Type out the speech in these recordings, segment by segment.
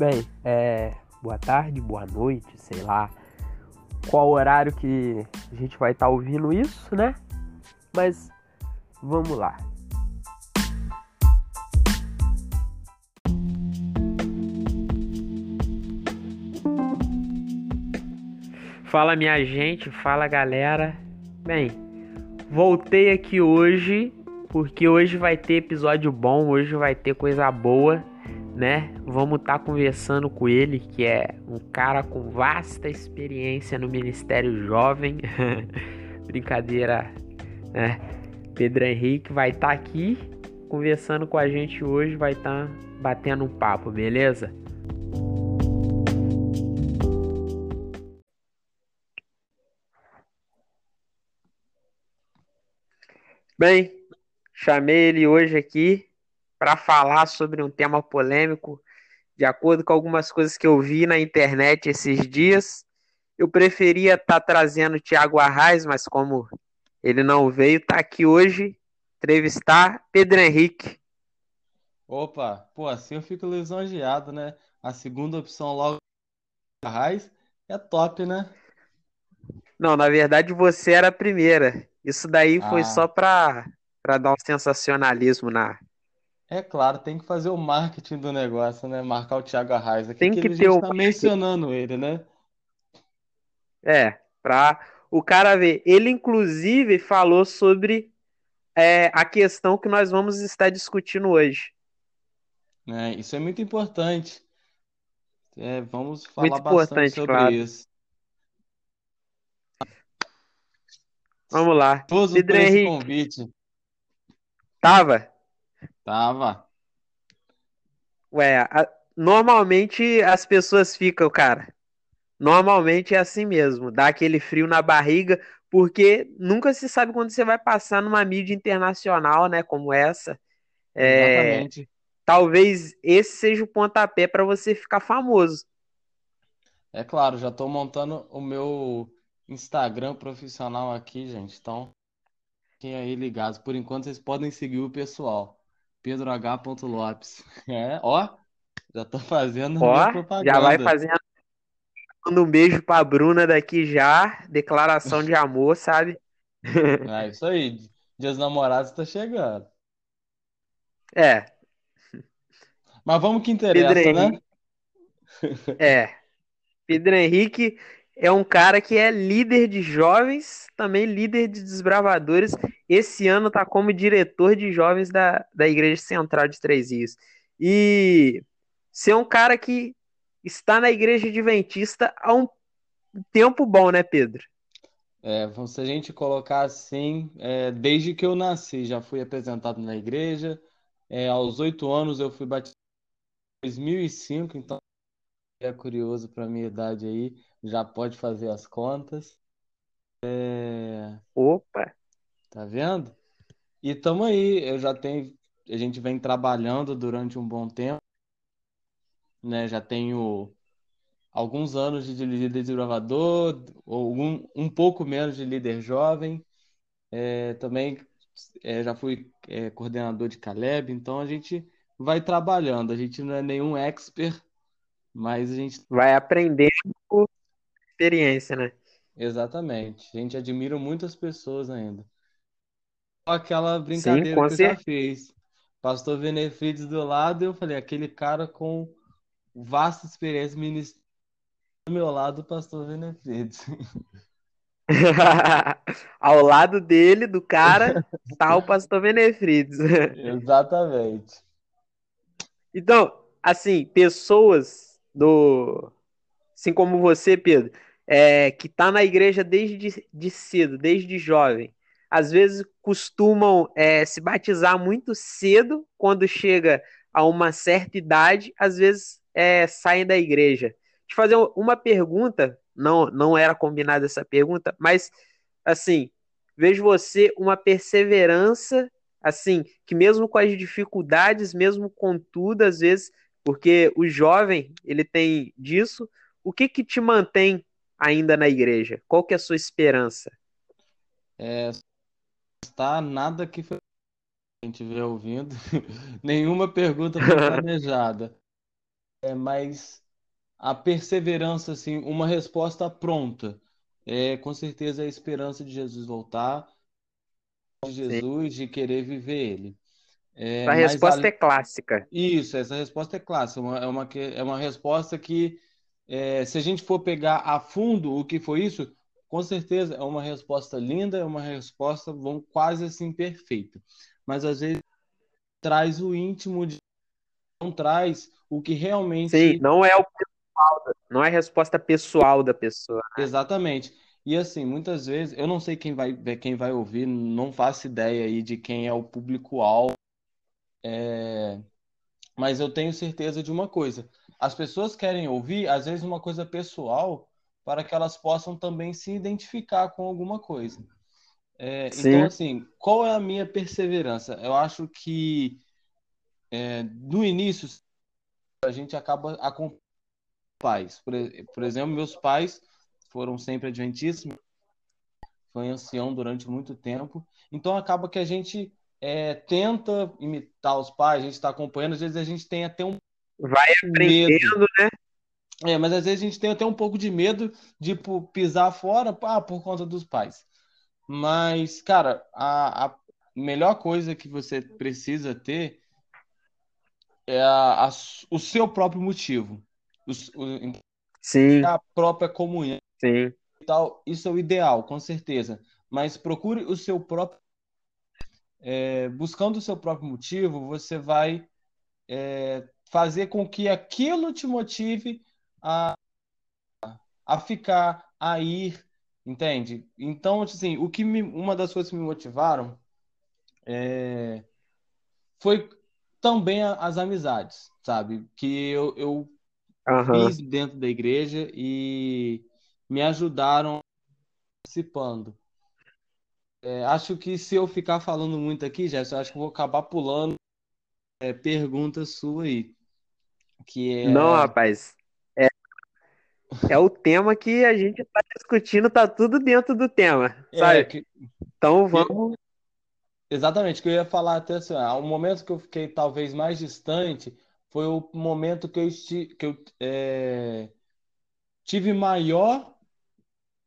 Bem, é, boa tarde, boa noite, sei lá qual horário que a gente vai estar tá ouvindo isso, né? Mas vamos lá. Fala minha gente, fala galera. Bem, voltei aqui hoje porque hoje vai ter episódio bom, hoje vai ter coisa boa né? Vamos estar tá conversando com ele, que é um cara com vasta experiência no Ministério Jovem. Brincadeira, né? Pedro Henrique vai estar tá aqui conversando com a gente hoje, vai estar tá batendo um papo, beleza? Bem, chamei ele hoje aqui para falar sobre um tema polêmico, de acordo com algumas coisas que eu vi na internet esses dias. Eu preferia estar tá trazendo o Tiago Arraes, mas como ele não veio, tá aqui hoje entrevistar Pedro Henrique. Opa, pô, assim eu fico lisonjeado, né? A segunda opção logo Arraes é top, né? Não, na verdade você era a primeira. Isso daí foi ah. só para para dar um sensacionalismo na é claro, tem que fazer o marketing do negócio, né? Marcar o Thiago Arraes aqui, Tem que, que a gente o tá mencionando ele, né? É, pra o cara ver. Ele, inclusive, falou sobre é, a questão que nós vamos estar discutindo hoje. É, isso é muito importante. É, vamos falar muito bastante sobre claro. isso. Vamos lá. Todos por esse convite. Tava? Tava. Ué, a- normalmente as pessoas ficam, cara. Normalmente é assim mesmo, dá aquele frio na barriga, porque nunca se sabe quando você vai passar numa mídia internacional, né, como essa. É, Exatamente. talvez esse seja o pontapé para você ficar famoso. É claro, já estou montando o meu Instagram profissional aqui, gente. Então, fiquem aí ligados. Por enquanto, vocês podem seguir o pessoal. Pedro H. Lopes. É, ó, já tô fazendo ó, propaganda. Já vai fazendo um beijo pra Bruna daqui já. Declaração de amor, sabe? É isso aí. Dias namorados tá chegando. É. Mas vamos que interessa, né? É. Pedro Henrique é um cara que é líder de jovens, também líder de desbravadores. Esse ano tá como diretor de jovens da, da Igreja Central de Três Rios. E ser um cara que está na Igreja Adventista há um tempo bom, né, Pedro? É, se a gente colocar assim, é, desde que eu nasci, já fui apresentado na igreja. É, aos oito anos eu fui batizado em 2005, então é curioso para minha idade aí já pode fazer as contas. É... Opa! Tá vendo? E tamo aí, eu já tenho, a gente vem trabalhando durante um bom tempo, né? Já tenho alguns anos de líder desbravador, ou um, um pouco menos de líder jovem. É, também é, já fui é, coordenador de Caleb, então a gente vai trabalhando. A gente não é nenhum expert, mas a gente vai aprendendo experiência, né? Exatamente. A gente admira muitas pessoas ainda. Aquela brincadeira Sim, que eu já fiz. Pastor Benefides do lado, eu falei, aquele cara com vasta experiência ministerial do meu lado, o pastor Benefides. Ao lado dele, do cara, tá o pastor Benefides. Exatamente. Então, assim, pessoas do. Assim como você, Pedro, é, que está na igreja desde de cedo, desde jovem, às vezes costumam é, se batizar muito cedo, quando chega a uma certa idade, às vezes é, saem da igreja. Te fazer uma pergunta, não, não era combinada essa pergunta, mas assim, vejo você uma perseverança, assim, que mesmo com as dificuldades, mesmo com tudo, às vezes, porque o jovem, ele tem disso, o que que te mantém ainda na igreja? Qual que é a sua esperança? É, está nada que foi a gente vê ouvindo, nenhuma pergunta foi planejada. é, mas a perseverança, assim, uma resposta pronta. É com certeza a esperança de Jesus voltar, de Jesus, de querer viver ele. É, A resposta a- é clássica. isso, essa resposta é clássica. Uma- é uma, é uma resposta que, é, se a gente for pegar a fundo o que foi isso, com certeza é uma resposta linda, é uma resposta quase assim perfeita. Mas às vezes traz o íntimo, de, não traz o que Sim, realmente não é o, não é a resposta pessoal da pessoa. Exatamente. E assim, muitas vezes, eu não sei quem vai quem vai ouvir, não faço ideia aí de quem é o público-alvo, mas eu tenho certeza de uma coisa. As pessoas querem ouvir, às vezes, uma coisa pessoal para que elas possam também se identificar com alguma coisa. É, então, Sim, assim, qual é a minha perseverança? Eu acho que é, no início a gente acaba acompanhando os pais. Por, por exemplo, meus pais foram sempre adventistas, foi ancião durante muito tempo. Então acaba que a gente é, tenta imitar os pais, a gente está acompanhando, às vezes a gente tem até um vai medo. aprendendo, né? É, mas às vezes a gente tem até um pouco de medo de pô, pisar fora, ah, por conta dos pais. Mas, cara, a, a melhor coisa que você precisa ter é a, a- o seu próprio motivo, o, o- Sim, a própria comunhão sim, tal. Isso é o ideal, com certeza. Mas procure o seu próprio é, buscando o seu próprio motivo, você vai é, fazer com que aquilo te motive a, a ficar, a ir, entende? Então, assim, o que me, uma das coisas que me motivaram foi também as amizades, sabe? Que eu, eu aham. fiz dentro da igreja e me ajudaram participando. É, acho que se eu ficar falando muito aqui, eu acho que vou acabar pulando é, pergunta sua aí. que Não, é, rapaz, é, é o tema que a gente tá discutindo, tá tudo dentro do tema, é sabe? que, Então vamos. exatamente, que eu ia falar até assim, o momento que eu fiquei talvez mais distante foi o momento que eu, esti, que eu é, tive maior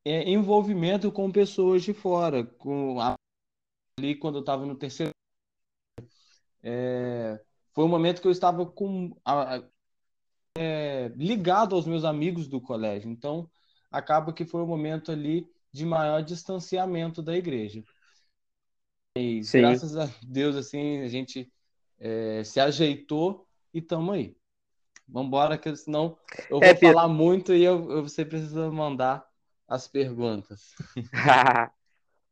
é, envolvimento com pessoas de fora, com a- ali quando eu estava no terceiro, é, foi o momento que eu estava com a- é, ligado aos meus amigos do colégio, então acaba que foi o momento ali de maior distanciamento da igreja. Mas Sim. graças a Deus, assim, a gente é, se ajeitou e tamo aí. Vambora, que senão eu É, vou falar muito e eu, eu- você precisa mandar as perguntas.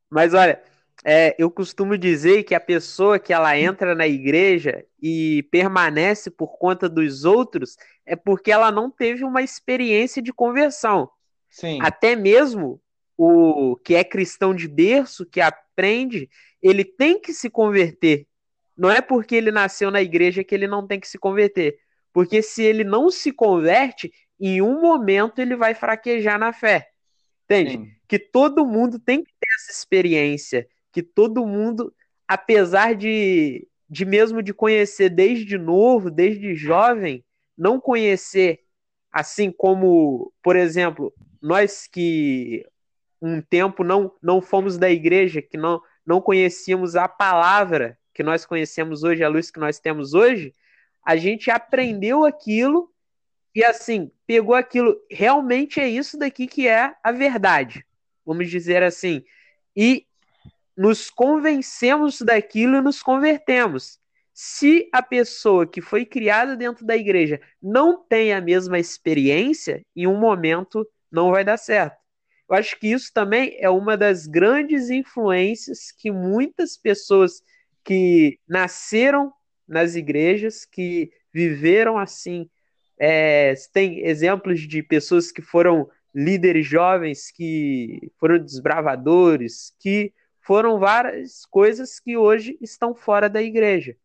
Mas olha, é, eu costumo dizer que a pessoa que ela entra na igreja e permanece por conta dos outros é porque ela não teve uma experiência de conversão. Sim, Até mesmo o que é cristão de berço, que aprende, ele tem que se converter. Não é porque ele nasceu na igreja que ele não tem que se converter. Porque se ele não se converte, em um momento ele vai fraquejar na fé. Entende? Que todo mundo tem que ter essa experiência. Que todo mundo, apesar de, de mesmo de conhecer desde novo, desde jovem, não conhecer, assim como, por exemplo, nós que um tempo não, não fomos da igreja, que não, não conhecíamos a palavra que nós conhecemos hoje, a luz que nós temos hoje, a gente aprendeu aquilo e assim, pegou aquilo, realmente é isso daqui que é a verdade, vamos dizer assim, e nos convencemos daquilo e nos convertemos. Se a pessoa que foi criada dentro da igreja não tem a mesma experiência, em um momento não vai dar certo. Eu acho que isso também é uma das grandes influências que muitas pessoas que nasceram nas igrejas, que viveram assim, é, tem exemplos de pessoas que foram líderes jovens, que foram desbravadores, que foram várias coisas que hoje estão fora da igreja.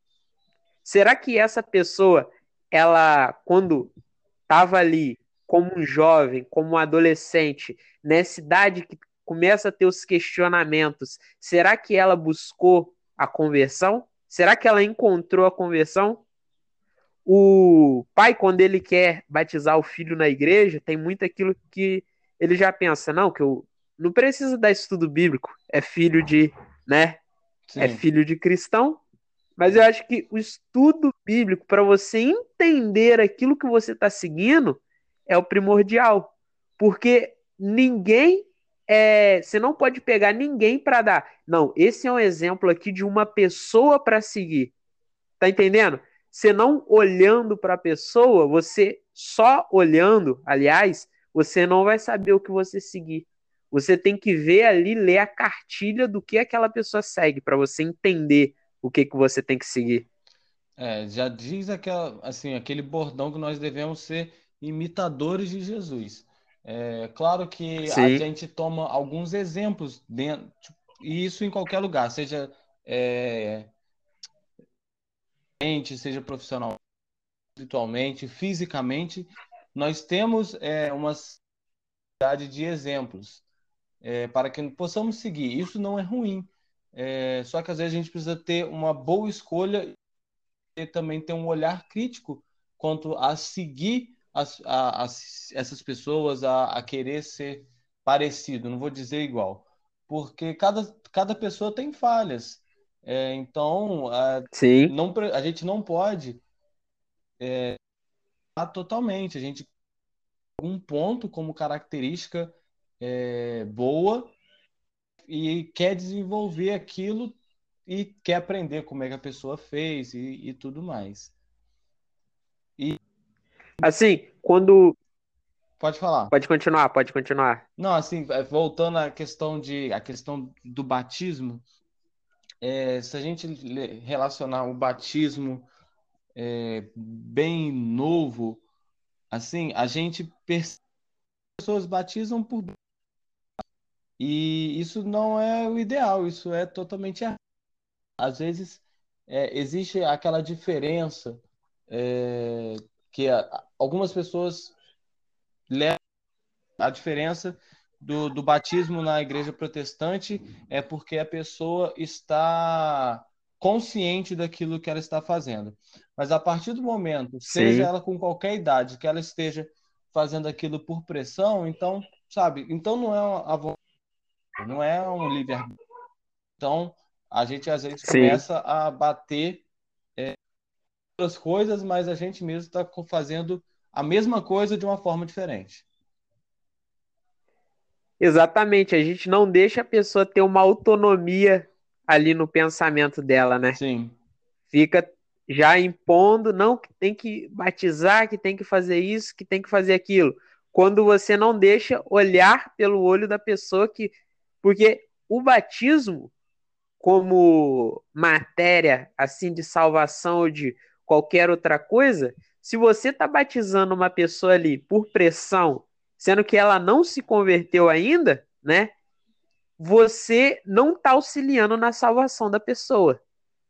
Será que essa pessoa, ela, quando estava ali como um jovem, como um adolescente, nessa idade que começa a ter os questionamentos, será que ela buscou a conversão? Será que ela encontrou a conversão? O pai, quando ele quer batizar o filho na igreja, tem muito aquilo que ele já pensa, não, que eu não preciso dar estudo bíblico, é filho de, né? Sim. É filho de cristão. Mas eu acho que o estudo bíblico, para você entender aquilo que você está seguindo, é o primordial. Porque ninguém é, você não pode pegar ninguém para dar. Não, esse é um exemplo aqui de uma pessoa para seguir. Tá entendendo? Você não olhando para a pessoa, você só olhando, aliás, você não vai saber o que você seguir. Você tem que ver ali, ler a cartilha do que aquela pessoa segue, para você entender o que, que você tem que seguir. É, já diz aquela, assim, aquele bordão que nós devemos ser imitadores de Jesus. É claro que Sim. a gente toma alguns exemplos dentro, e isso em qualquer lugar, seja é, seja profissional, espiritualmente, fisicamente, nós temos é, uma cidade de exemplos é, para que possamos seguir. Isso não é ruim, é, só que às vezes a gente precisa ter uma boa escolha e também ter um olhar crítico quanto a seguir as, a, as, essas pessoas a, a querer ser parecido, não vou dizer igual, porque cada, cada pessoa tem falhas. É, então, a, Sim. Não, a gente não pode é, totalmente. A gente um ponto como característica é, boa e quer desenvolver aquilo e quer aprender como é que a pessoa fez e, e tudo mais. E assim, quando Pode falar. Pode continuar, pode continuar. Não, assim, é, voltando à questão de a questão do batismo, é, se a gente relacionar o batismo é, bem novo, assim, a gente percebe que as pessoas batizam por e isso não é o ideal, isso é totalmente errado. Às vezes é, existe aquela diferença é, que a, algumas pessoas levam a diferença do, do batismo na igreja protestante é porque a pessoa está consciente daquilo que ela está fazendo. Mas a partir do momento, Sim. seja ela com qualquer idade, que ela esteja fazendo aquilo por pressão, então, sabe, então não é a não é um livre Então, a gente às vezes Sim. começa a bater é, outras coisas, mas a gente mesmo está fazendo a mesma coisa de uma forma diferente. Exatamente, a gente não deixa a pessoa ter uma autonomia ali no pensamento dela, né? Sim. Fica já impondo, não, que tem que batizar, que tem que fazer isso, que tem que fazer aquilo. Quando você não deixa olhar pelo olho da pessoa que porque o batismo, como matéria assim de salvação ou de qualquer outra coisa, se você está batizando uma pessoa ali por pressão, sendo que ela não se converteu ainda, né? Você não está auxiliando na salvação da pessoa.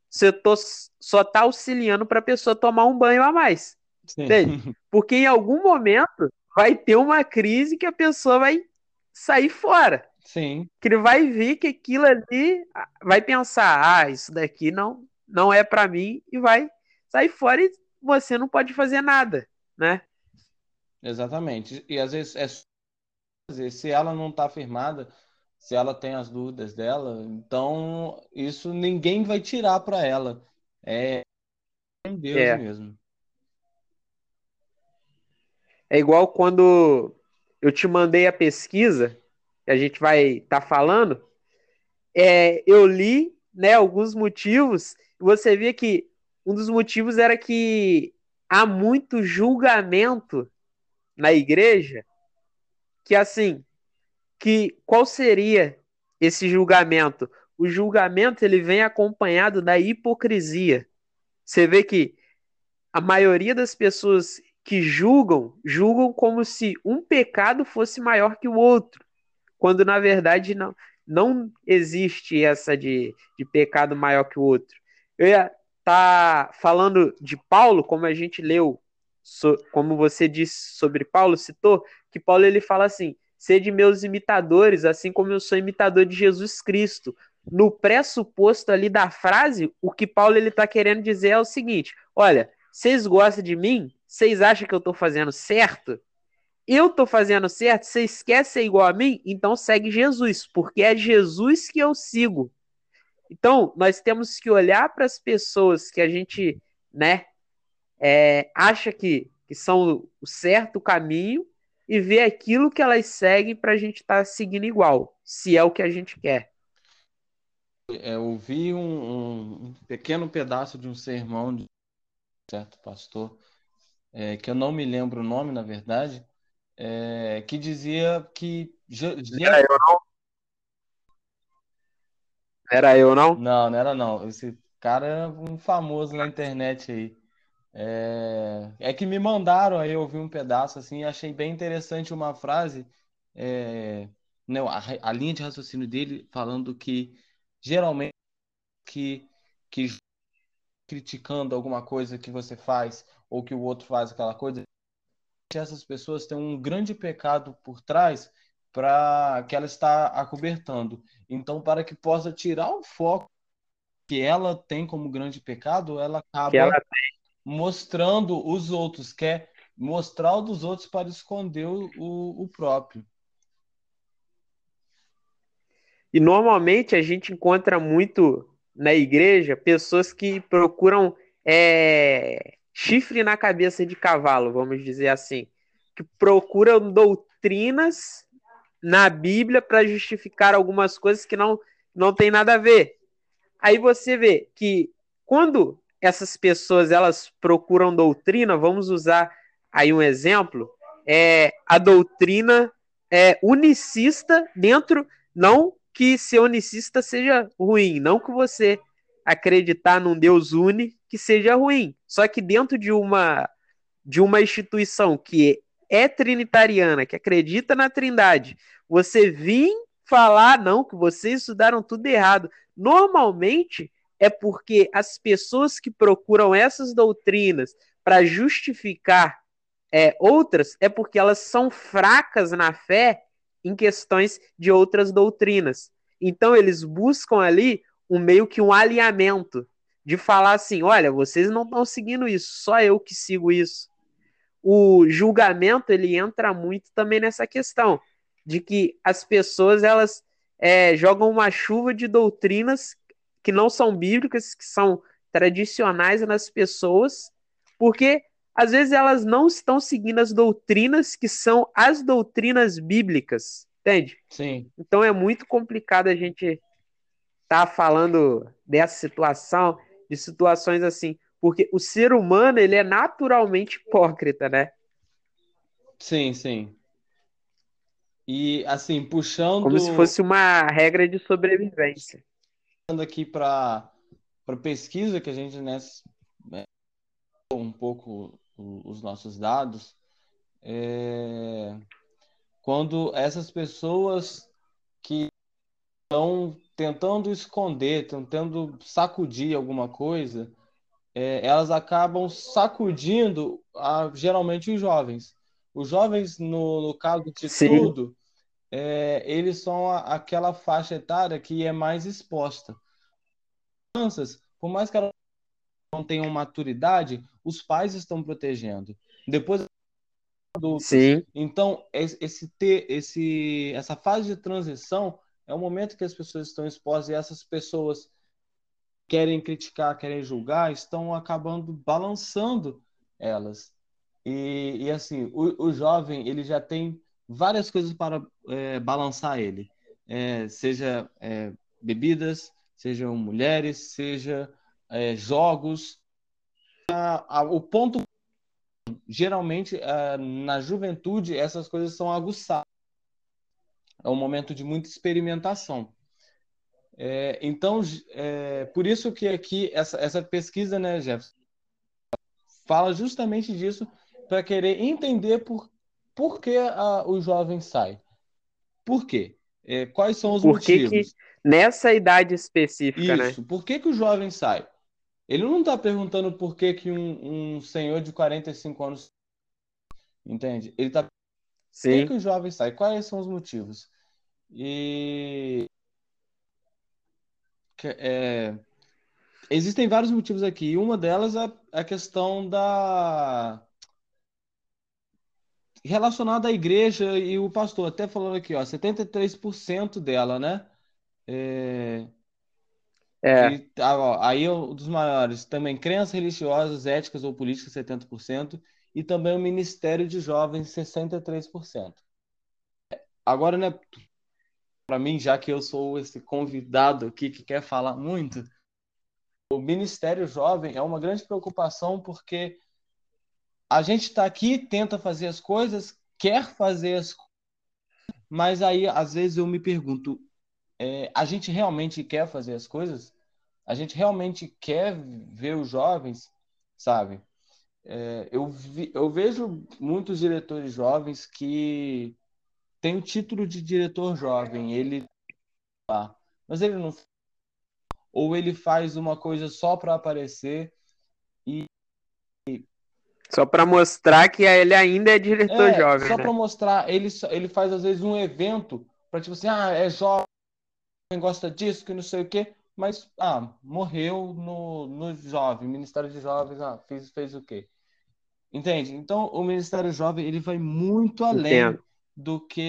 Você tô, só está auxiliando para a pessoa tomar um banho a mais. Entende? Porque em algum momento vai ter uma crise que a pessoa vai sair fora. Sim. Que ele vai ver que aquilo ali vai pensar, ah, isso daqui não não é para mim e vai sair fora e você não pode fazer nada, né? Exatamente. E às vezes é se ela não está firmada, se ela tem as dúvidas dela, então isso ninguém vai tirar para ela. É Deus é. mesmo. É igual quando eu te mandei a pesquisa que a gente vai estar tá falando, é, eu li né, alguns motivos, e você via que um dos motivos era que há muito julgamento na igreja, que assim, que qual seria esse julgamento? O julgamento ele vem acompanhado da hipocrisia. Você vê que a maioria das pessoas que julgam, julgam como se um pecado fosse maior que o outro quando na verdade não, não existe essa de, de pecado maior que o outro. Eu ia tá falando de Paulo, como a gente leu, so, como você disse sobre Paulo, citou, que Paulo ele fala assim: sede meus imitadores, assim como eu sou imitador de Jesus Cristo. No pressuposto ali da frase, o que Paulo ele está querendo dizer é o seguinte: olha, Vocês gostam de mim? Vocês acham que eu tô fazendo certo? Eu tô fazendo certo? Vocês querem ser igual a mim? Então segue Jesus, porque é Jesus que eu sigo. Então, nós temos que olhar para as pessoas que a gente, né, é, acha que, que são o certo caminho e ver aquilo que elas seguem para a gente estar tá seguindo igual, se é o que a gente quer. É, eu vi um, um, pequeno pedaço de um sermão de um certo pastor, é, que eu não me lembro o nome, na verdade, é, que dizia que. Era eu não? Era eu não? Não, não era não. Esse cara é um famoso na internet aí. É, é que me mandaram aí, eu ouvi um pedaço assim, achei bem interessante uma frase, é, né, a, a linha de raciocínio dele falando que geralmente que, que criticando alguma coisa que você faz ou que o outro faz aquela coisa, essas pessoas têm um grande pecado por trás para que ela está acobertando. Então, para que possa tirar o foco que ela tem como grande pecado, ela acaba ela mostrando os outros, quer mostrar o dos outros para esconder o, o próprio. E normalmente a gente encontra muito na igreja pessoas que procuram é, chifre na cabeça de cavalo, vamos dizer assim, que procuram doutrinas na Bíblia para justificar algumas coisas que não, não tem nada a ver. Aí você vê que quando essas pessoas elas procuram doutrina, vamos usar aí um exemplo, é a doutrina é unicista dentro, não que ser unicista seja ruim, não que você acreditar num Deus uni que seja ruim, só que dentro de uma de uma instituição que é trinitariana, que acredita na Trindade, você vir falar não que vocês estudaram tudo errado, normalmente é porque as pessoas que procuram essas doutrinas para justificar é, outras é porque elas são fracas na fé em questões de outras doutrinas. Então eles buscam ali um meio que um alinhamento de falar assim, olha, vocês não estão seguindo isso, só eu que sigo isso. O julgamento ele entra muito também nessa questão de que as pessoas elas é, jogam uma chuva de doutrinas que não são bíblicas, que são tradicionais nas pessoas, porque às vezes elas não estão seguindo as doutrinas que são as doutrinas bíblicas, entende? Sim. Então é muito complicado a gente estar tá falando dessa situação, de situações assim, porque o ser humano ele é naturalmente hipócrita, né? Sim, sim. E assim, puxando. Como se fosse uma regra de sobrevivência aqui para para pesquisa que a gente né, um pouco os nossos dados é, quando essas pessoas que estão tentando esconder, tentando sacudir alguma coisa, é, elas acabam sacudindo a, geralmente os jovens. Os jovens, no, no caso de Sim. tudo, é, eles são a, aquela faixa etária que é mais exposta. Crianças, por mais que elas não tenham maturidade, os pais estão protegendo. Depois adultos. Sim. Então, esse ter esse essa fase de transição é o momento que as pessoas estão expostas e essas pessoas querem criticar, querem julgar, estão acabando balançando elas. E, e assim, o, o jovem ele já tem várias coisas para é, balançar ele, é, seja é, bebidas, sejam mulheres, seja é, jogos. o ponto geralmente é, na juventude essas coisas são aguçadas. É um momento de muita experimentação. É, então, por isso que aqui essa, essa pesquisa, né, Jefferson, fala justamente disso para querer entender por por que a, o jovem sai? Por quê? É, quais são os por que motivos? Que nessa idade específica, né? Isso. né? Por que, que o jovem sai? Ele não está perguntando por que, que um, um, senhor de 45 anos. Entende? Ele está. Por que, que o jovem sai? Quais são os motivos? E. É... existem vários motivos aqui. Uma delas é a questão da relacionada à igreja e o pastor. Até falando aqui, ó, 73% dela, né? É... É. E, ah, ó, aí é um dos maiores. Também crenças religiosas, éticas ou políticas, 70%. E também o Ministério de Jovens, 63%. Agora, né, para mim, já que eu sou esse convidado aqui que quer falar muito, o Ministério Jovem é uma grande preocupação porque a gente está aqui, tenta fazer as coisas, quer fazer as coisas, mas aí às vezes eu me pergunto, é, a gente realmente quer fazer as coisas? A gente realmente quer ver os jovens, sabe? É, eu, vi, eu vejo muitos diretores jovens que têm o título de diretor jovem, ele mas ele não ou ele faz uma coisa só para aparecer e só para mostrar que ele ainda é diretor é, jovem. Só né? para mostrar, ele, ele faz às vezes um evento para tipo assim, ah, é jovem, gosta disso, que não sei o quê, mas ah, morreu no, no jovem, Ministério de Jovens, ah, fez, fez o quê? Entende? Então o Ministério Jovem ele vai muito além Entendo. do que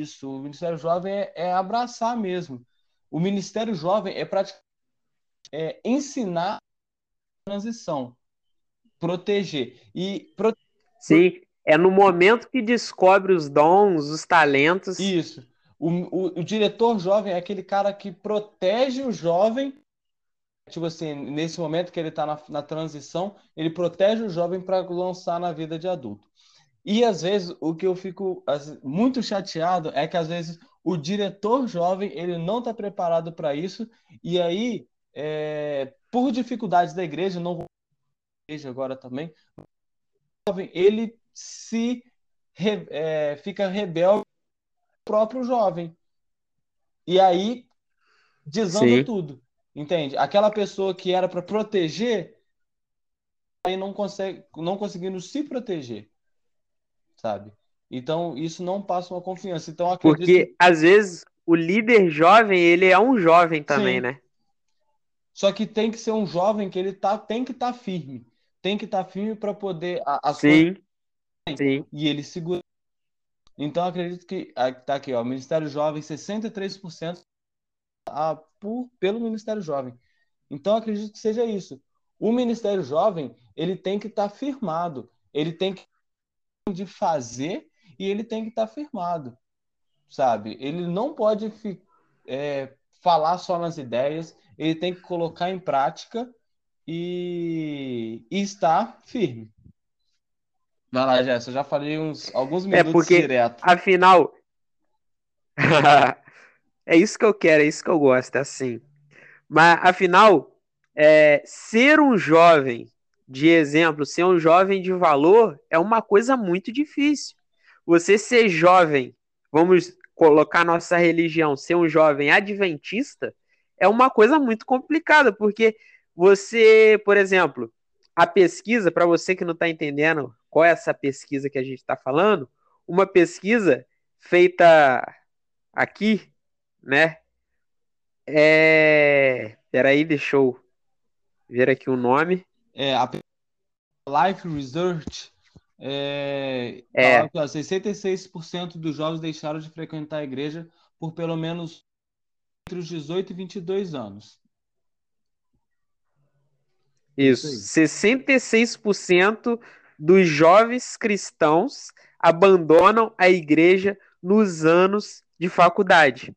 isso. O Ministério Jovem é, é abraçar mesmo. O Ministério Jovem é praticamente é, ensinar a transição, proteger. E. Sim, é no momento que descobre os dons, os talentos. Isso. O, o, o diretor jovem é aquele cara que protege o jovem. Tipo assim, nesse momento que ele está na, na transição, ele protege o jovem para lançar na vida de adulto. E às vezes o que eu fico muito chateado é que às vezes o diretor jovem ele não está preparado para isso e aí é, por dificuldades da igreja não igreja agora também ele se é, fica rebelde próprio jovem e aí desanda Sim. tudo entende aquela pessoa que era para proteger aí não consegue não conseguindo se proteger sabe então, isso não passa uma confiança. Então, acredito... Porque, às vezes, o líder jovem, ele é um jovem também, Sim. né? Só que tem que ser um jovem que ele tá, tem que estar tá firme. Tem que estar tá firme para poder... A, a Sim, sua... Sim. E ele segura. Então, acredito que... Tá aqui, ó. Ministério Jovem, 63% a, por, pelo Ministério Jovem. Então, acredito que seja isso. O Ministério Jovem, ele tem que estar tá firmado. Ele tem que de fazer e ele tem que estar tá firmado, sabe? Ele não pode é, falar só nas ideias, ele tem que colocar em prática e, e estar firme. Vai lá, Jéssica, eu já falei uns, alguns é minutos é porque, direto. Afinal, é isso que eu quero, é isso que eu gosto, é assim. Mas, afinal, é, ser um jovem de exemplo, ser um jovem de valor é uma coisa muito difícil você ser jovem, vamos colocar nossa religião, ser um jovem adventista, é uma coisa muito complicada, porque você, por exemplo, a pesquisa, para você que não está entendendo qual é essa pesquisa que a gente está falando, uma pesquisa feita aqui, né? É. Peraí, deixa eu ver aqui o nome. É, a Life Research é, é. que, ó, 66% dos jovens deixaram de frequentar a igreja por pelo menos entre os 18 e 22 anos. Isso. Isso 66% dos jovens cristãos abandonam a igreja nos anos de faculdade.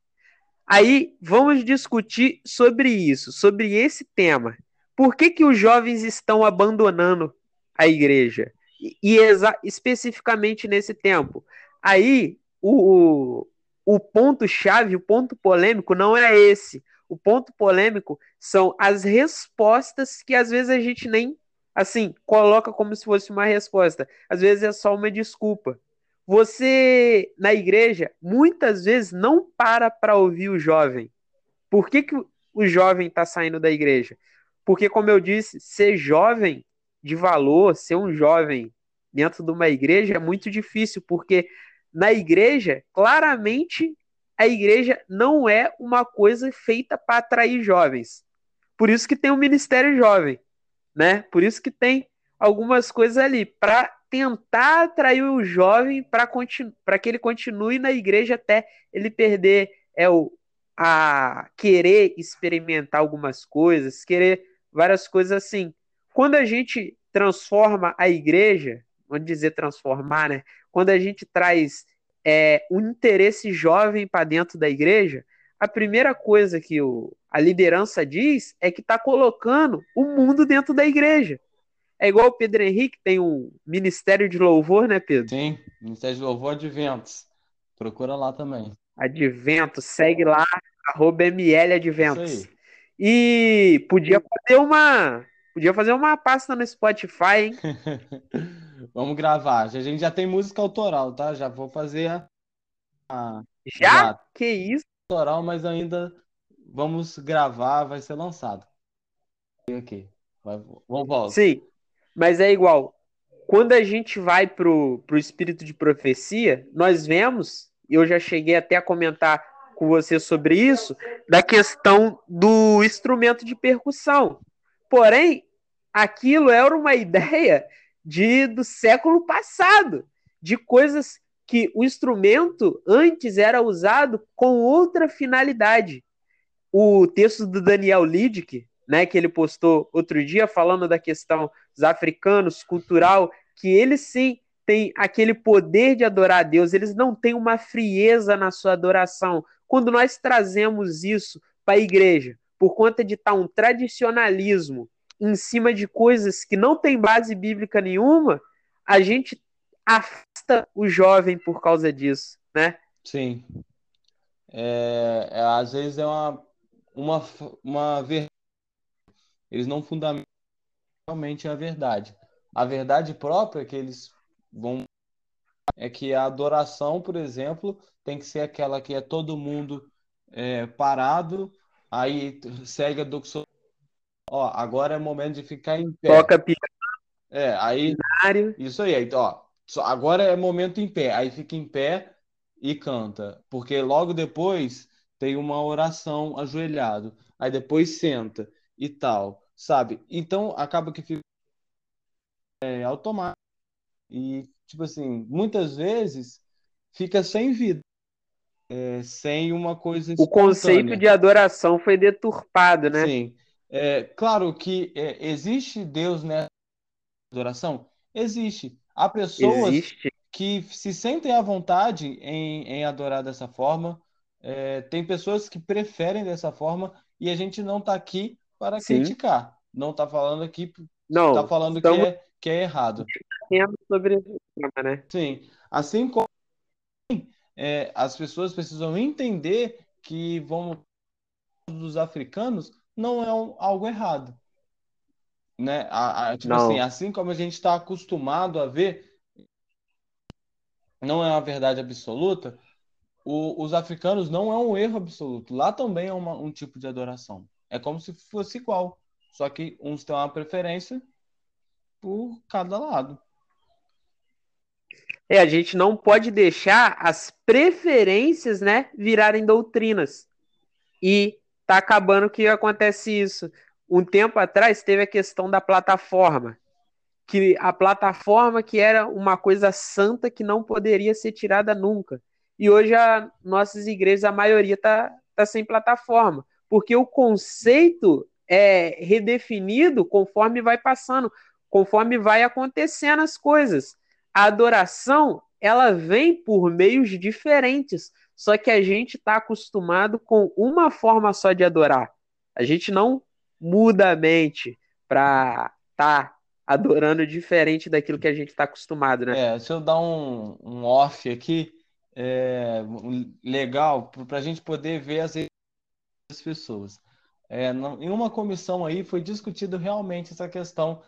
Aí vamos discutir sobre isso, sobre esse tema. Por que, que os jovens estão abandonando a igreja? e especificamente nesse tempo. Aí o, o, o ponto-chave, o ponto polêmico não é esse. O ponto polêmico são as respostas que às vezes a gente nem assim coloca como se fosse uma resposta. Às vezes é só uma desculpa. Você na igreja muitas vezes não para para ouvir o jovem. Por que, que o jovem está saindo da igreja? Porque, como eu disse, ser jovem de valor, ser um jovem dentro de uma igreja é muito difícil, porque na igreja, claramente, a igreja não é uma coisa feita para atrair jovens. Por isso que tem o Ministério Jovem, né? Por isso que tem algumas coisas ali para tentar atrair o jovem para que ele continue na igreja até ele perder é o a querer experimentar algumas coisas, querer várias coisas assim. Quando a gente transforma a igreja, vamos dizer transformar, né? Quando a gente traz é, um interesse jovem para dentro da igreja, a primeira coisa que o, a liderança diz é que está colocando o mundo dentro da igreja. É igual o Pedro Henrique tem um ministério de louvor, né, Pedro? Sim, ministério de louvor Adventos. Procura lá também. Adventos, segue lá, arroba ML Adventos. E podia fazer uma. Podia fazer uma pasta no Spotify, hein? Vamos gravar. A gente já tem música autoral, tá? Já vou fazer a. a... Já? Exato. Que isso? Autoral, mas ainda vamos gravar, vai ser lançado. Aqui. Vai, vamos voltar. Sim. Mas é igual. Quando a gente vai pro, pro espírito de profecia, nós vemos, e eu já cheguei até a comentar com você sobre isso, da questão do instrumento de percussão. Porém, aquilo era uma ideia de do século passado, de coisas que o instrumento antes era usado com outra finalidade. O texto do Daniel Lidick, né, que ele postou outro dia falando da questão dos africanos, cultural, que eles sim têm aquele poder de adorar a Deus, eles não têm uma frieza na sua adoração. Quando nós trazemos isso para a igreja, por conta de estar tá um tradicionalismo em cima de coisas que não tem base bíblica nenhuma, a gente afasta o jovem por causa disso, né? Sim. É, é, às vezes é uma, uma, uma verdade eles não fundamentam realmente a verdade. A verdade própria que eles vão é que a adoração, por exemplo, tem que ser aquela que é todo mundo é, parado, aí segue a doxologia. Ó, agora é momento de ficar em pé. Toca piano. É, aí. Isso aí, aí, ó. Agora é momento em pé. Aí fica em pé e canta. Porque logo depois tem uma oração ajoelhado. Aí depois senta e tal sabe? Então acaba que fica é, automático. E, tipo assim, muitas vezes fica sem vida, é, sem uma coisa O conceito de adoração foi deturpado, né? Sim. É, claro que é, existe Deus nessa adoração? Existe. Há pessoas existe. que se sentem à vontade em, em adorar dessa forma. É, tem pessoas que preferem dessa forma e a gente não está aqui para Sim. criticar. Não está falando aqui, não, está falando estamos... que, é, que é errado. Sobre tema, né? Sim. Assim como é, as pessoas precisam entender que vão dos africanos não é um, algo errado. Né? A, a, tipo assim, assim como a gente está acostumado a ver, não é uma verdade absoluta, o, os africanos não é um erro absoluto. Lá também é uma, um tipo de adoração. É como se fosse igual. Só que uns têm uma preferência por cada lado. É, a gente não pode deixar as preferências, né, virarem doutrinas. E tá acabando que acontece isso. Um tempo atrás teve a questão da plataforma, que a plataforma que era uma coisa santa que não poderia ser tirada nunca. E hoje a nossas igrejas, a maioria tá, tá sem plataforma porque o conceito é redefinido conforme vai passando, conforme vai acontecendo as coisas. A adoração, ela vem por meios diferentes, só que a gente está acostumado com uma forma só de adorar. A gente não muda a mente para estar tá adorando diferente daquilo que a gente está acostumado, né? É, deixa eu dar um, um off aqui, é, legal, para a gente poder ver as das pessoas. É, não, em uma comissão aí foi discutido realmente essa questão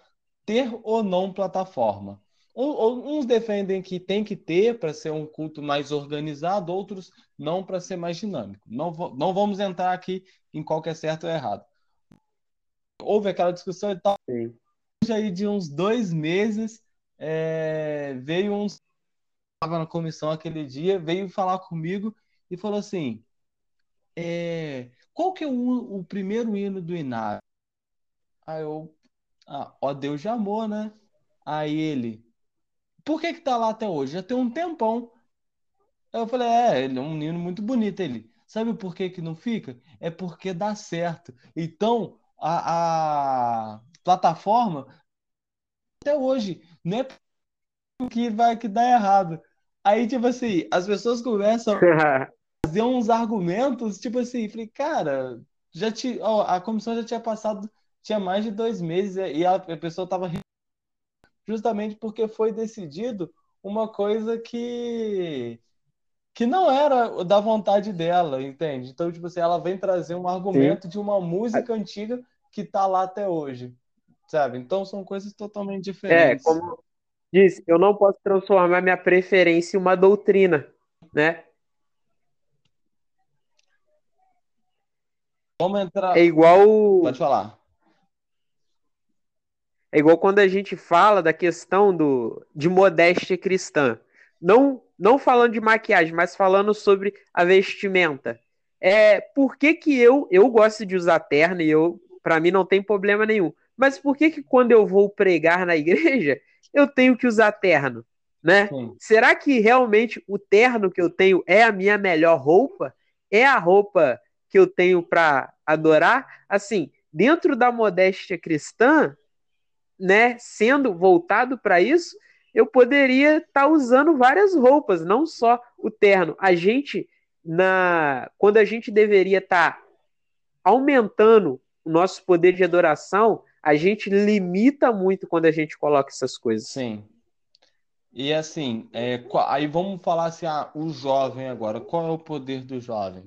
ter ou não plataforma. Uns defendem que tem que ter para ser um culto mais organizado, outros não para ser mais dinâmico. Não, não vamos entrar aqui em qual é certo ou errado. Houve aquela discussão e tal. Sim. Aí de uns dois meses é, veio um estava na comissão aquele dia veio falar comigo e falou assim é, qual que é o, o primeiro hino do Inário? Aí eu, ah, ó Deus de amor, né? Aí ele, por que que tá lá até hoje? Já tem um tempão. Aí eu falei, é, ele é um menino muito bonito. Ele, sabe por que que não fica? É porque dá certo. Então, a, a plataforma, até hoje, não é que vai que dá errado. Aí, tipo assim, as pessoas começam a fazer uns argumentos, tipo assim, falei, cara, já te, ó, a comissão já tinha passado, tinha mais de dois meses e a, a pessoa estava justamente porque foi decidido uma coisa que que não era da vontade dela, entende? Então, tipo assim, ela vem trazer um argumento Sim. de uma música antiga que tá lá até hoje, sabe? Então são coisas totalmente é, diferentes. É, como disse, eu não posso transformar minha preferência em uma doutrina, né? Vamos entrar. É igual. Pode falar. É igual quando a gente fala da questão do, de modéstia cristã. Não, não falando de maquiagem, mas falando sobre a vestimenta. É, por que, que eu, eu gosto de usar terno e eu, para mim não tem problema nenhum. Mas por que que quando eu vou pregar na igreja, eu tenho que usar terno, né? Sim. Será que realmente o terno que eu tenho é a minha melhor roupa? É a roupa que eu tenho para adorar? Assim, dentro da modéstia cristã, né, sendo voltado para isso, eu poderia estar tá usando várias roupas, não só o terno. A gente na quando a gente deveria estar tá aumentando o nosso poder de adoração, a gente limita muito quando a gente coloca essas coisas. Sim. E assim, é, aí vamos falar assim, ah, o jovem agora, qual é o poder do jovem?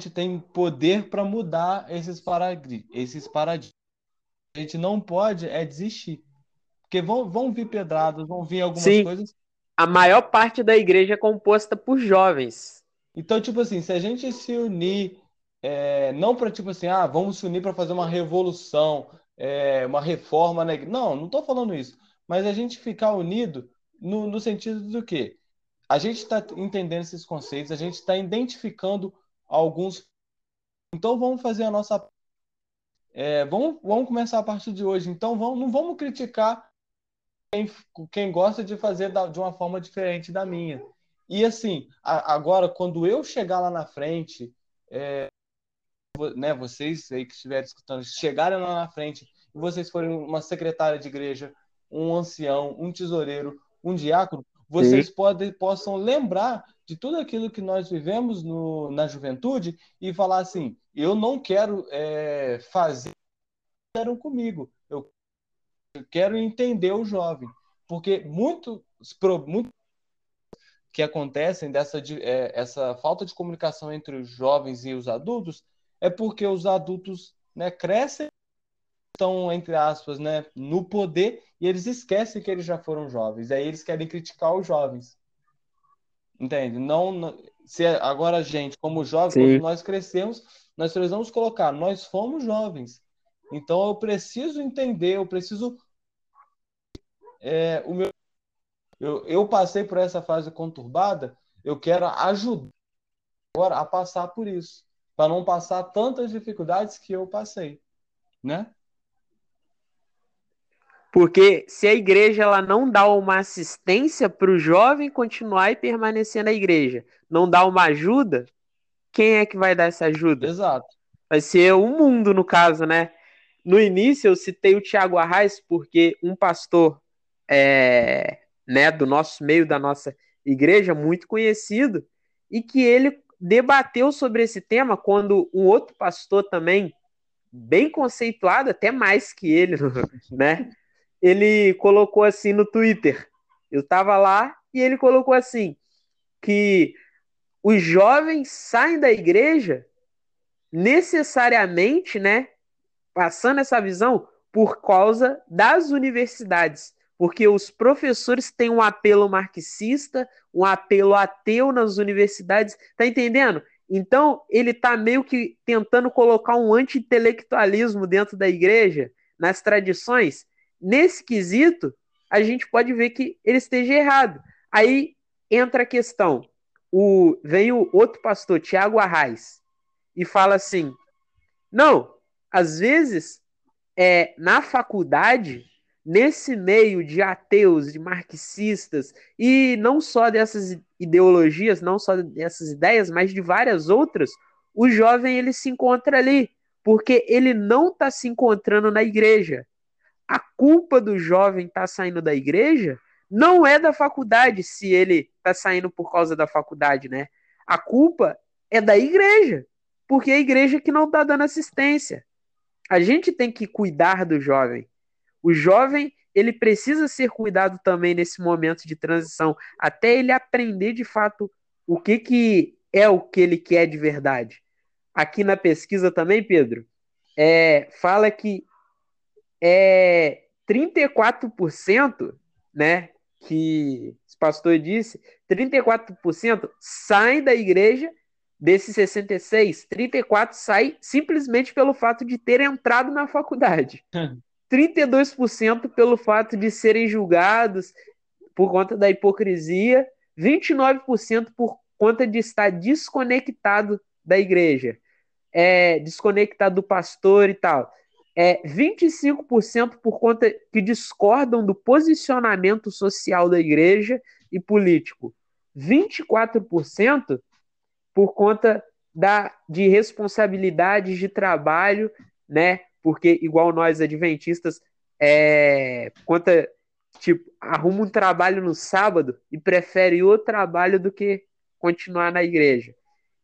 Gente tem poder para mudar esses, parag esses paradigmas. A gente não pode é desistir. Porque vão, vão vir pedradas, vão vir algumas Sim. coisas. A maior parte da igreja é composta por jovens. Então, tipo assim, se a gente se unir, é, não para tipo assim, ah, vamos se unir para fazer uma revolução, é, uma reforma na igreja. Não, não estou falando isso. Mas a gente ficar unido no, no sentido do quê? A gente está entendendo esses conceitos, a gente está identificando alguns. Então vamos fazer a nossa. É, vamos, vamos começar a partir de hoje. Então vamos, não vamos criticar quem, quem gosta de fazer da, de uma forma diferente da minha. E assim, a, agora, quando eu chegar lá na frente, é, né, vocês aí que estiverem escutando, chegarem lá na frente e vocês forem uma secretária de igreja, um ancião, um tesoureiro, um diácono, vocês podem, possam lembrar de tudo aquilo que nós vivemos no, na juventude e falar assim: eu não quero é, fazer que comigo, eu quero entender o jovem, porque muito, muito que acontecem dessa é, essa falta de comunicação entre os jovens e os adultos é porque os adultos né, crescem estão, entre aspas, né, no poder e eles esquecem que eles já foram jovens. Aí eles querem criticar os jovens. Entende? Não, não se agora a gente, como jovens, quando nós crescemos, nós precisamos colocar, nós fomos jovens. Então eu preciso entender, eu preciso é, o meu eu, eu passei por essa fase conturbada, eu quero ajudar agora a passar por isso, para não passar tantas dificuldades que eu passei, né? Porque se a igreja ela não dá uma assistência para o jovem continuar e permanecer na igreja, não dá uma ajuda, quem é que vai dar essa ajuda? Exato. Vai ser o mundo, no caso, né? No início eu citei o Tiago Arraes porque um pastor é, né, do nosso meio, da nossa igreja, muito conhecido, e que ele debateu sobre esse tema quando um outro pastor também, bem conceituado, até mais que ele, né? Ele colocou assim no Twitter. Eu estava lá e ele colocou assim que os jovens saem da igreja necessariamente, né, passando essa visão por causa das universidades, porque os professores têm um apelo marxista, um apelo ateu nas universidades, tá entendendo? Então, ele tá meio que tentando colocar um anti-intelectualismo dentro da igreja, nas tradições, Nesse quesito, a gente pode ver que ele esteja errado. Aí entra a questão. O, vem o outro pastor, Tiago Arraes, e fala assim: Não, às vezes, é, na faculdade, nesse meio de ateus, de marxistas, e não só dessas ideologias, não só dessas ideias, mas de várias outras, o jovem ele se encontra ali, porque ele não está se encontrando na igreja. A culpa do jovem estar tá saindo da igreja não é da faculdade, se ele está saindo por causa da faculdade, né? A culpa é da igreja, porque é a igreja que não está dando assistência. A gente tem que cuidar do jovem. O jovem ele precisa ser cuidado também nesse momento de transição, até ele aprender de fato o que, que é o que ele quer de verdade. Aqui na pesquisa também, Pedro, é, fala que é 34%, né, que o pastor disse, 34% saem da igreja desses 66, 34 saem simplesmente pelo fato de ter entrado na faculdade. 32% pelo fato de serem julgados por conta da hipocrisia, 29% por conta de estar desconectado da igreja, é, desconectado do pastor e tal. É, 25% por conta que discordam do posicionamento social da igreja e político. 24% por conta da, de responsabilidades de trabalho, né? porque igual nós adventistas, é, conta, tipo, arruma um trabalho no sábado e prefere o trabalho do que continuar na igreja.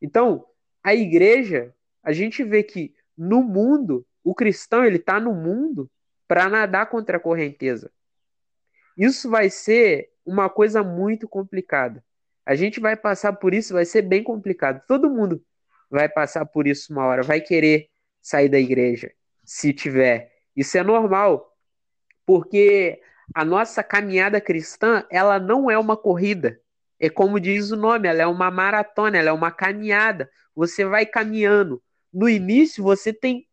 Então, a igreja, a gente vê que no mundo, o cristão ele está no mundo para nadar contra a correnteza. Isso vai ser uma coisa muito complicada. A gente vai passar por isso, vai ser bem complicado. Todo mundo vai passar por isso uma hora, vai querer sair da igreja se tiver. Isso é normal, porque a nossa caminhada cristã, ela não é uma corrida. É como diz o nome, ela é uma maratona, ela é uma caminhada. Você vai caminhando. No início, você tem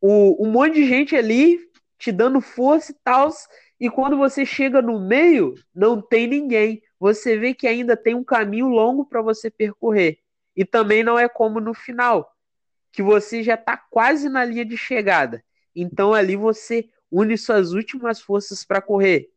o, um monte de gente ali te dando força e tal, e quando você chega no meio, não tem ninguém. Você vê que ainda tem um caminho longo para você percorrer. E também não é como no final que você já está quase na linha de chegada. Então ali você une suas últimas forças para correr.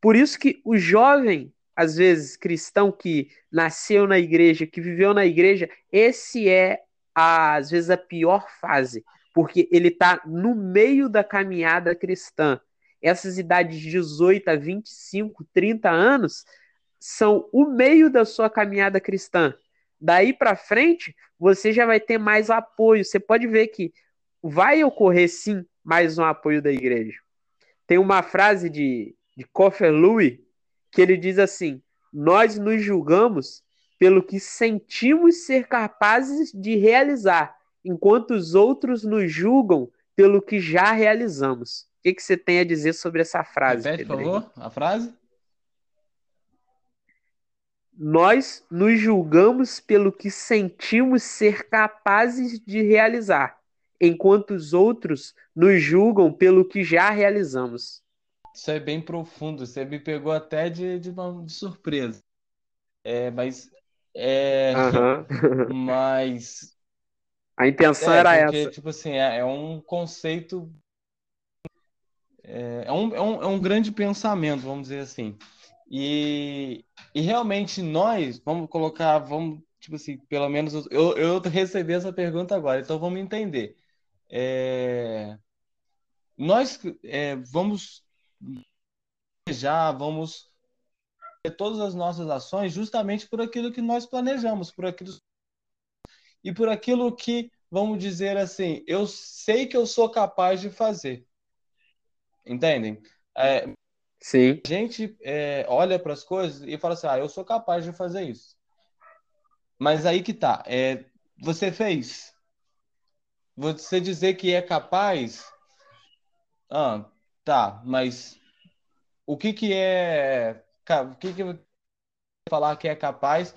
Por isso que o jovem, às vezes cristão que nasceu na igreja, que viveu na igreja, esse é às vezes a pior fase, porque ele está no meio da caminhada cristã. Essas idades de 18 a 25, 30 anos são o meio da sua caminhada cristã. Daí para frente, você já vai ter mais apoio. Você pode ver que vai ocorrer sim mais um apoio da igreja. Tem uma frase de, de Koffer Louis que ele diz assim: Nós nos julgamos pelo que sentimos ser capazes de realizar, enquanto os outros nos julgam pelo que já realizamos. O que, que você tem a dizer sobre essa frase? Repete, por favor, a frase. Nós nos julgamos pelo que sentimos ser capazes de realizar, enquanto os outros nos julgam pelo que já realizamos. Isso é bem profundo, você me pegou até de, de, de surpresa. É, mas. É, uhum. mas. A intenção é, era porque, essa. Tipo assim, é, é um conceito. É, é, um, é, um, é um grande pensamento, vamos dizer assim. E, e realmente nós, vamos colocar, vamos, tipo assim, pelo menos eu, eu recebi essa pergunta agora, então vamos entender. É, nós é, vamos já vamos ter todas as nossas ações justamente por aquilo que nós planejamos, por aquilo e por aquilo que vamos dizer assim, eu sei que eu sou capaz de fazer. Entendem? É, Sim. A gente é, olha para as coisas e fala assim: ah, eu sou capaz de fazer isso. Mas aí que tá. É, você fez. Você dizer que é capaz. Ah, tá, mas o que que é. O que que falar que é capaz?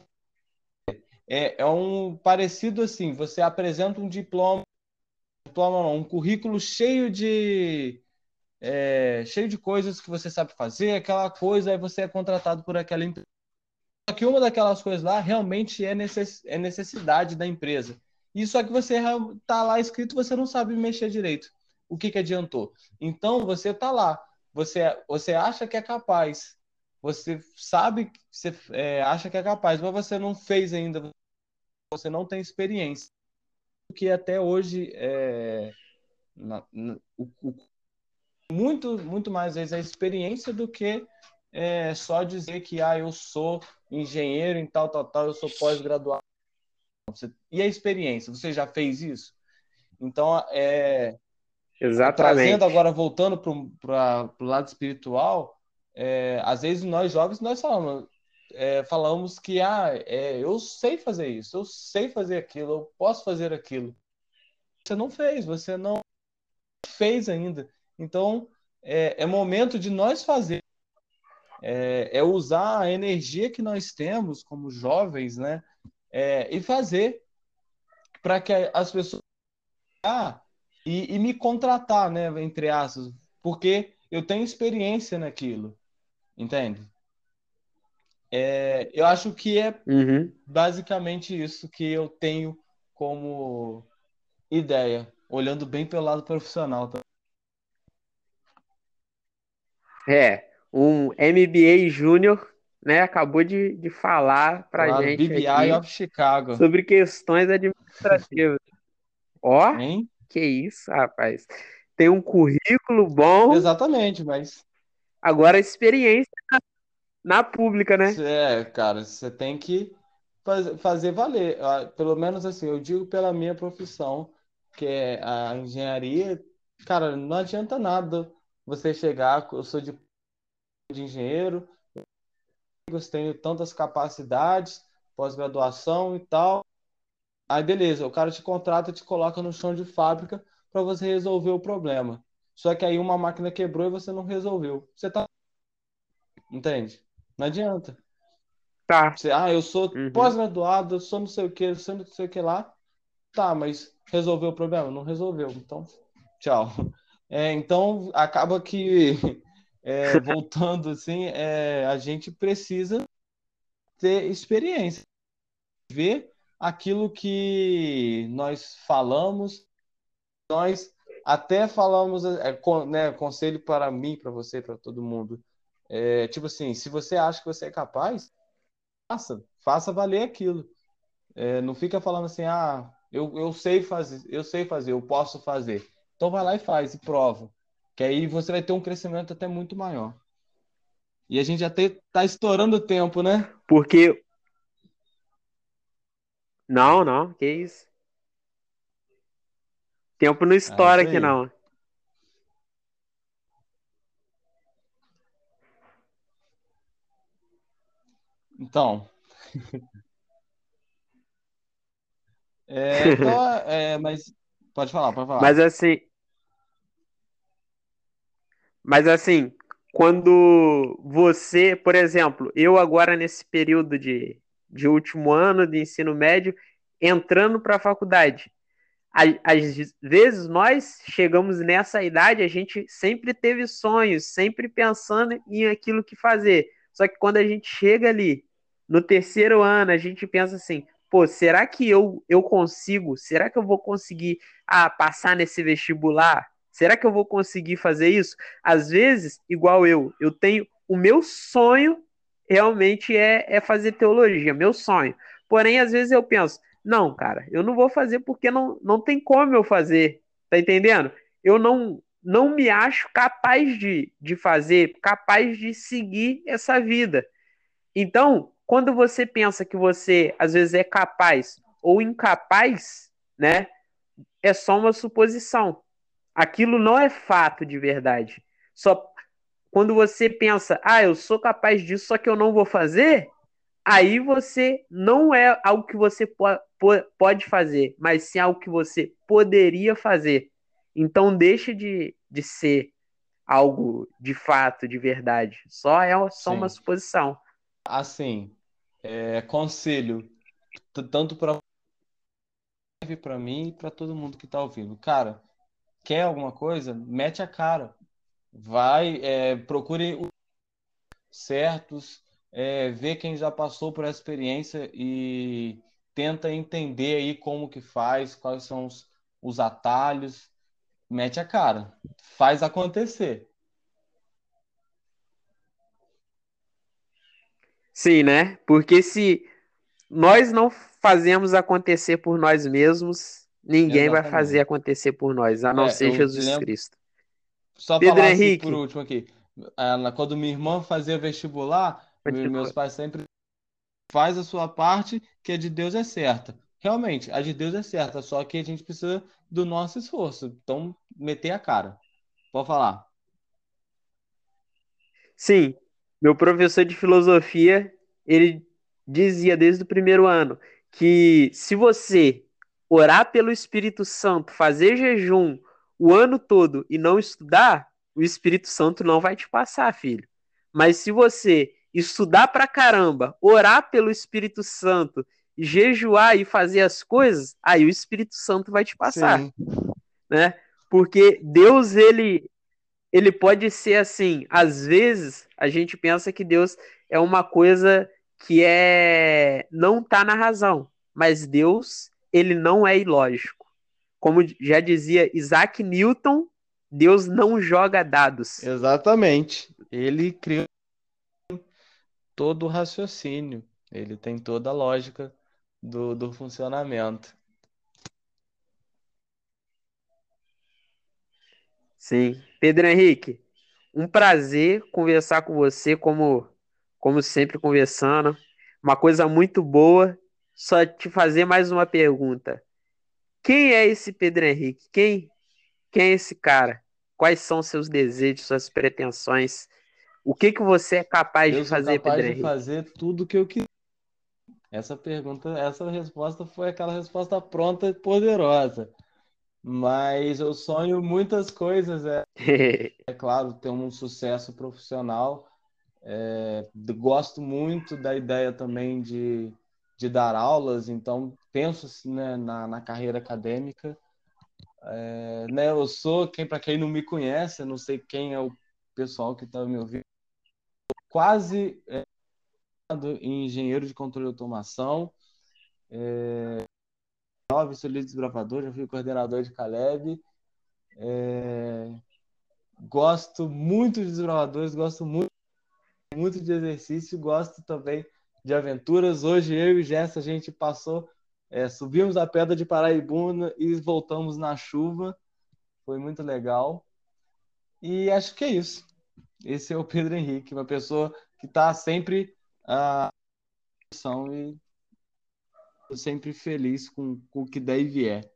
É, é um parecido assim: você apresenta um diploma, diploma não, um currículo cheio de é, cheio de coisas que você sabe fazer, aquela coisa, aí você é contratado por aquela empresa. Só que uma daquelas coisas lá realmente é, necess, é necessidade da empresa. E só que você tá lá escrito, você não sabe mexer direito. O que que adiantou? Então você tá lá, você você acha que é capaz, você sabe você é, acha que é capaz, mas você não fez ainda, você não tem experiência. Que até hoje é na, na, o, o, muito muito mais vezes a experiência do que é, só dizer que ah, eu sou engenheiro em tal, tal, tal, eu sou pós-graduado. E a experiência? Você já fez isso? Então, é, Exatamente. trazendo agora, voltando para o lado espiritual, é, às vezes nós jovens, nós falamos, é, falamos que ah, é, eu sei fazer isso, eu sei fazer aquilo, eu posso fazer aquilo. Você não fez, você não fez ainda. Então, é, é momento de nós fazer é, é, usar a energia que nós temos como jovens, né? É, e fazer para que as pessoas ah, e, e, me contratar, né? Entre aspas, porque eu tenho experiência naquilo, entende? É, eu acho que é uhum. basicamente isso que eu tenho como ideia, olhando bem pelo lado profissional. Tá? É, um MBA Júnior, né, acabou de, de falar para claro, gente BBI aqui of Chicago. sobre questões administrativas. Ó, hein? que isso, rapaz. Tem um currículo bom. Exatamente, mas agora experiência na, na pública, né? É, cara, você tem que faz, fazer valer. Ah, pelo menos assim, eu digo pela minha profissão, que é a engenharia, cara, não adianta nada você chegar, eu sou de de engenheiro, tenho tantas capacidades, pós-graduação e tal. Aí beleza, o cara te contrata, te coloca no chão de fábrica para você resolver o problema. Só que aí uma máquina quebrou e você não resolveu. Você tá entende? Não adianta. Tá. Você, ah, eu sou uhum. pós-graduado, eu sou não sei o que, sou não sei o que lá. Tá, mas resolveu o problema? Não resolveu. Então, tchau. É, então acaba que é, voltando assim, é, a gente precisa ter experiência, ver aquilo que nós falamos, nós até falamos, é, né, conselho para mim, para você, para todo mundo. É, tipo assim, se você acha que você é capaz, faça, faça valer aquilo. É, não fica falando assim, ah, eu, eu sei fazer, eu sei fazer, eu posso fazer. Então vai lá e faz e prova. Que aí você vai ter um crescimento até muito maior. E a gente já está estourando o tempo, né? Porque. Não, não, que isso. Tempo não estoura é aqui, não. Então. é, então, é, mas. Pode falar, pode falar. Mas assim, mas assim, quando você, por exemplo, eu agora nesse período de, de último ano de ensino médio, entrando para a faculdade, às vezes nós chegamos nessa idade, a gente sempre teve sonhos, sempre pensando em aquilo que fazer. Só que quando a gente chega ali no terceiro ano, a gente pensa assim: pô, será que eu, eu consigo? Será que eu vou conseguir ah, passar nesse vestibular? Será que eu vou conseguir fazer isso? Às vezes, igual eu, eu tenho o meu sonho realmente é, é fazer teologia, meu sonho. Porém, às vezes eu penso, não, cara, eu não vou fazer porque não, não tem como eu fazer, tá entendendo? Eu não não me acho capaz de, de fazer, capaz de seguir essa vida. Então, quando você pensa que você às vezes é capaz ou incapaz, né? É só uma suposição. Aquilo não é fato de verdade. Só quando você pensa, ah, eu sou capaz disso, só que eu não vou fazer, aí você não é algo que você po pode fazer, mas sim algo que você poderia fazer. Então deixa de, de ser algo de fato, de verdade. Só é só sim. uma suposição. Assim, é, conselho, tanto para para mim e para todo mundo que está ouvindo. Cara, quer alguma coisa, mete a cara. Vai, é, procure certos, é, ver quem já passou por essa experiência e, tenta entender aí como que faz, quais são os, os atalhos, mete a cara, faz acontecer. Sim, né? Porque se nós não fazemos acontecer por nós mesmos, ninguém Exatamente. vai fazer acontecer por nós, a não é, ser Jesus lembro... Cristo. Só Pedro falar assim Henrique. Por último aqui. Quando minha irmã fazia vestibular, meus pais sempre faz a sua parte, que a de Deus é certa. Realmente, a de Deus é certa, só que a gente precisa do nosso esforço. Então, meter a cara. Pode falar. Sim, meu professor de filosofia, ele dizia desde o primeiro ano que se você orar pelo Espírito Santo, fazer jejum o ano todo e não estudar, o Espírito Santo não vai te passar, filho. Mas se você estudar pra caramba, orar pelo Espírito Santo, jejuar e fazer as coisas, aí o Espírito Santo vai te passar, Sim. né? Porque Deus ele ele pode ser assim, às vezes a gente pensa que Deus é uma coisa que é não tá na razão, mas Deus ele não é ilógico. Como já dizia Isaac Newton, Deus não joga dados. Exatamente. Ele criou todo o raciocínio, ele tem toda a lógica do, do funcionamento. Sim. Pedro Henrique, um prazer conversar com você, como, como sempre conversando. Uma coisa muito boa. Só te fazer mais uma pergunta. Quem é esse Pedro Henrique? Quem, quem é esse cara? Quais são seus desejos, suas pretensões? O que que você é capaz eu de fazer, capaz Pedro de fazer tudo que eu quiser. Essa pergunta, essa resposta foi aquela resposta pronta e poderosa. Mas eu sonho muitas coisas. É, é claro, ter um sucesso profissional. É, gosto muito da ideia também de, de dar aulas, então penso assim, né, na, na carreira acadêmica. É, né, eu sou, quem para quem não me conhece, não sei quem é o pessoal que está me ouvindo, quase é, em engenheiro de controle de automação. É, nove, sou líder desbravador, já fui coordenador de Caleb. É, gosto muito de desbravadores, gosto muito, muito de exercício, gosto também de aventuras. Hoje eu e Jess, a gente passou, é, subimos a pedra de Paraibuna e voltamos na chuva. Foi muito legal. E acho que é isso. Esse é o Pedro Henrique, uma pessoa que está sempre a e sempre feliz com, com o que der e vier.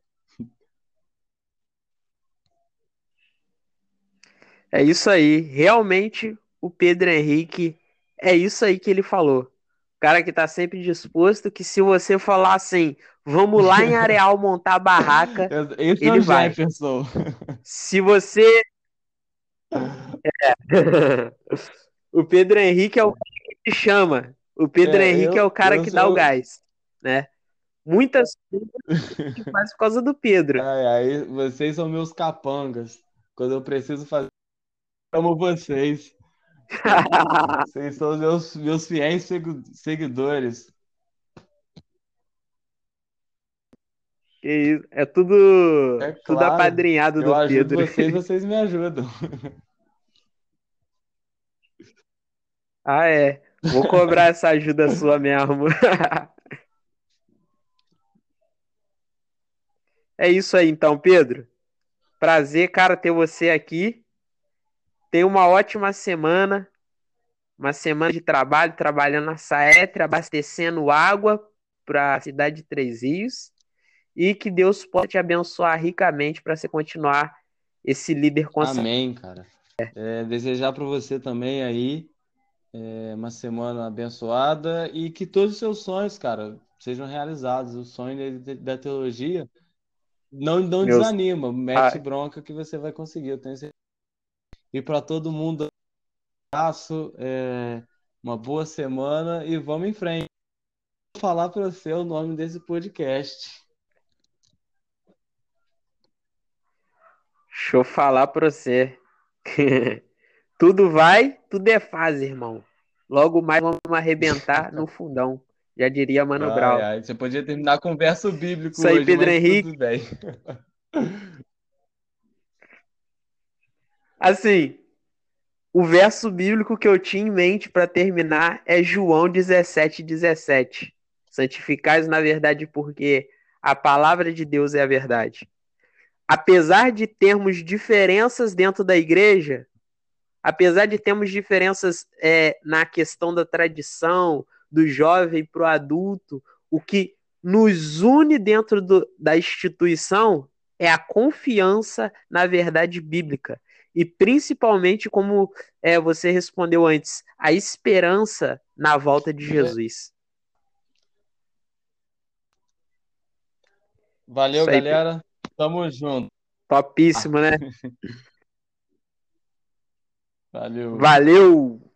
É isso aí. Realmente, o Pedro Henrique é isso aí que ele falou. O cara que está sempre disposto, que se você falar assim, vamos lá em Areal montar a barraca, Esse ele é vai. Jefferson. Se você é. o Pedro Henrique é o cara que te chama. O Pedro é, Henrique eu, é o cara que sou... dá o gás, né? Muitas coisas que faz por causa do Pedro. Ai, ai, vocês são meus capangas. Quando eu preciso fazer, amo vocês. vocês são meus, meus fiéis seguidores. Que isso, é tudo, é claro, tudo apadrinhado do eu Pedro. Vocês, vocês me ajudam. Ah, é. Vou cobrar essa ajuda sua mesmo. É isso aí, então, Pedro. Prazer, cara, ter você aqui. Tenha uma ótima semana. Uma semana de trabalho, trabalhando na Saetre, abastecendo água para a cidade de Três Rios. E que Deus possa te abençoar ricamente para você continuar esse líder constante. Amém, cara. É, desejar para você também aí é, uma semana abençoada e que todos os seus sonhos, cara, sejam realizados. O sonho da teologia não, não Meus... desanima, mete ah. bronca que você vai conseguir, eu tenho certeza. E para todo mundo, um abraço, é, uma boa semana e vamos em frente. Vou falar para você o nome desse podcast. Deixa eu falar para você. Tudo vai, tudo é fase, irmão. Logo mais vamos arrebentar no fundão. Já diria Mano Ai, Brown. ai, Você podia terminar com verso bíblico Isso aí, hoje, Pedro Henrique. tudo bem. Assim, o verso bíblico que eu tinha em mente para terminar é João 17, 17. Santificais na verdade porque a palavra de Deus é a verdade. Apesar de termos diferenças dentro da igreja, apesar de termos diferenças é, na questão da tradição, do jovem para o adulto, o que nos une dentro do, da instituição é a confiança na verdade bíblica. E principalmente, como é, você respondeu antes, a esperança na volta de Jesus. Valeu, aí, galera. Tamo junto. Topíssimo, né? Valeu. Valeu!